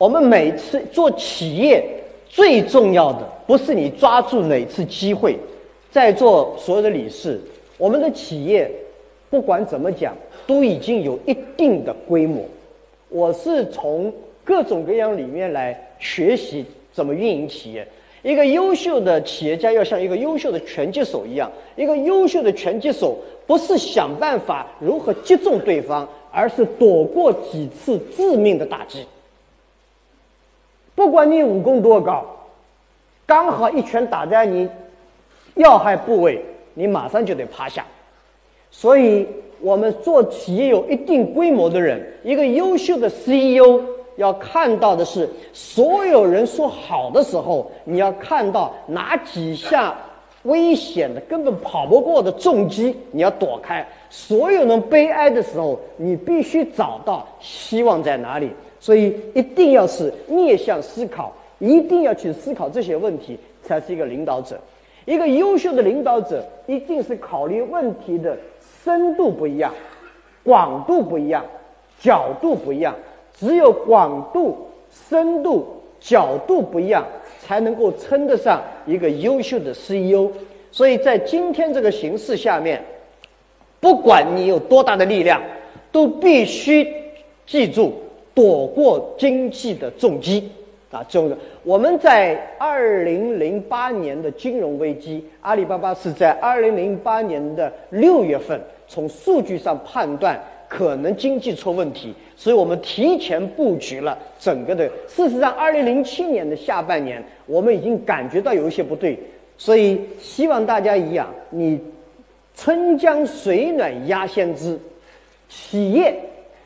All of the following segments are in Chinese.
我们每次做企业最重要的不是你抓住哪次机会，在座所有的理事，我们的企业不管怎么讲，都已经有一定的规模。我是从各种各样里面来学习怎么运营企业。一个优秀的企业家要像一个优秀的拳击手一样，一个优秀的拳击手不是想办法如何击中对方，而是躲过几次致命的打击。不管你武功多高，刚好一拳打在你要害部位，你马上就得趴下。所以，我们做企业有一定规模的人，一个优秀的 CEO 要看到的是，所有人说好的时候，你要看到哪几下危险的、根本跑不过的重击，你要躲开；所有人悲哀的时候，你必须找到希望在哪里。所以，一定要是逆向思考，一定要去思考这些问题，才是一个领导者。一个优秀的领导者，一定是考虑问题的。深度不一样，广度不一样，角度不一样。只有广度、深度、角度不一样，才能够称得上一个优秀的 CEO。所以在今天这个形势下面，不管你有多大的力量，都必须记住躲过经济的重击。啊，这个我们在二零零八年的金融危机，阿里巴巴是在二零零八年的六月份从数据上判断可能经济出问题，所以我们提前布局了整个的。事实上，二零零七年的下半年，我们已经感觉到有一些不对，所以希望大家一样，你春江水暖鸭先知，企业，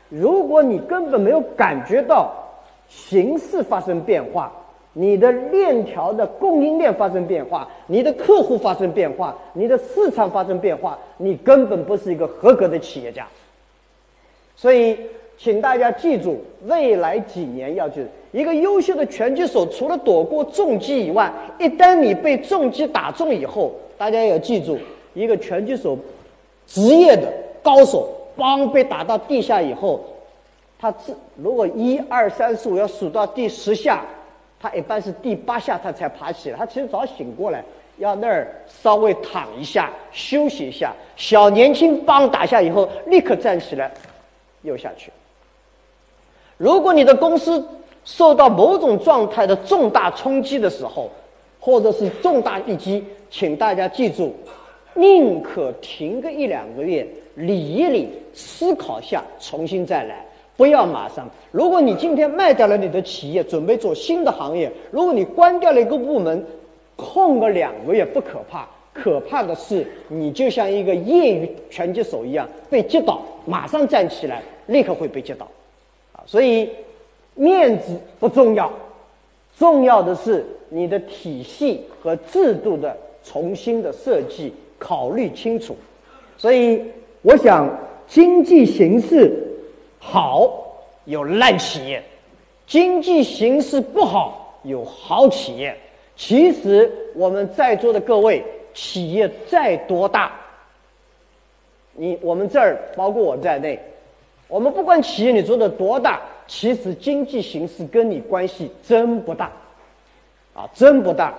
如果你根本没有感觉到。形势发生变化，你的链条的供应链发生变化，你的客户发生变化，你的市场发生变化，你根本不是一个合格的企业家。所以，请大家记住，未来几年要去一个优秀的拳击手，除了躲过重击以外，一旦你被重击打中以后，大家要记住，一个拳击手，职业的高手，帮被打到地下以后。他自如果一二三四五要数到第十下，他一般是第八下他才爬起来。他其实早醒过来，要那儿稍微躺一下休息一下。小年轻帮打下以后，立刻站起来，又下去。如果你的公司受到某种状态的重大冲击的时候，或者是重大一击，请大家记住，宁可停个一两个月，理一理，思考下，重新再来。不要马上。如果你今天卖掉了你的企业，准备做新的行业；如果你关掉了一个部门，空个两个月不可怕，可怕的是你就像一个业余拳击手一样被击倒，马上站起来，立刻会被击倒。啊，所以面子不重要，重要的是你的体系和制度的重新的设计，考虑清楚。所以我想经济形势。好有烂企业，经济形势不好有好企业。其实我们在座的各位，企业再多大，你我们这儿包括我在内，我们不管企业你做的多大，其实经济形势跟你关系真不大，啊，真不大。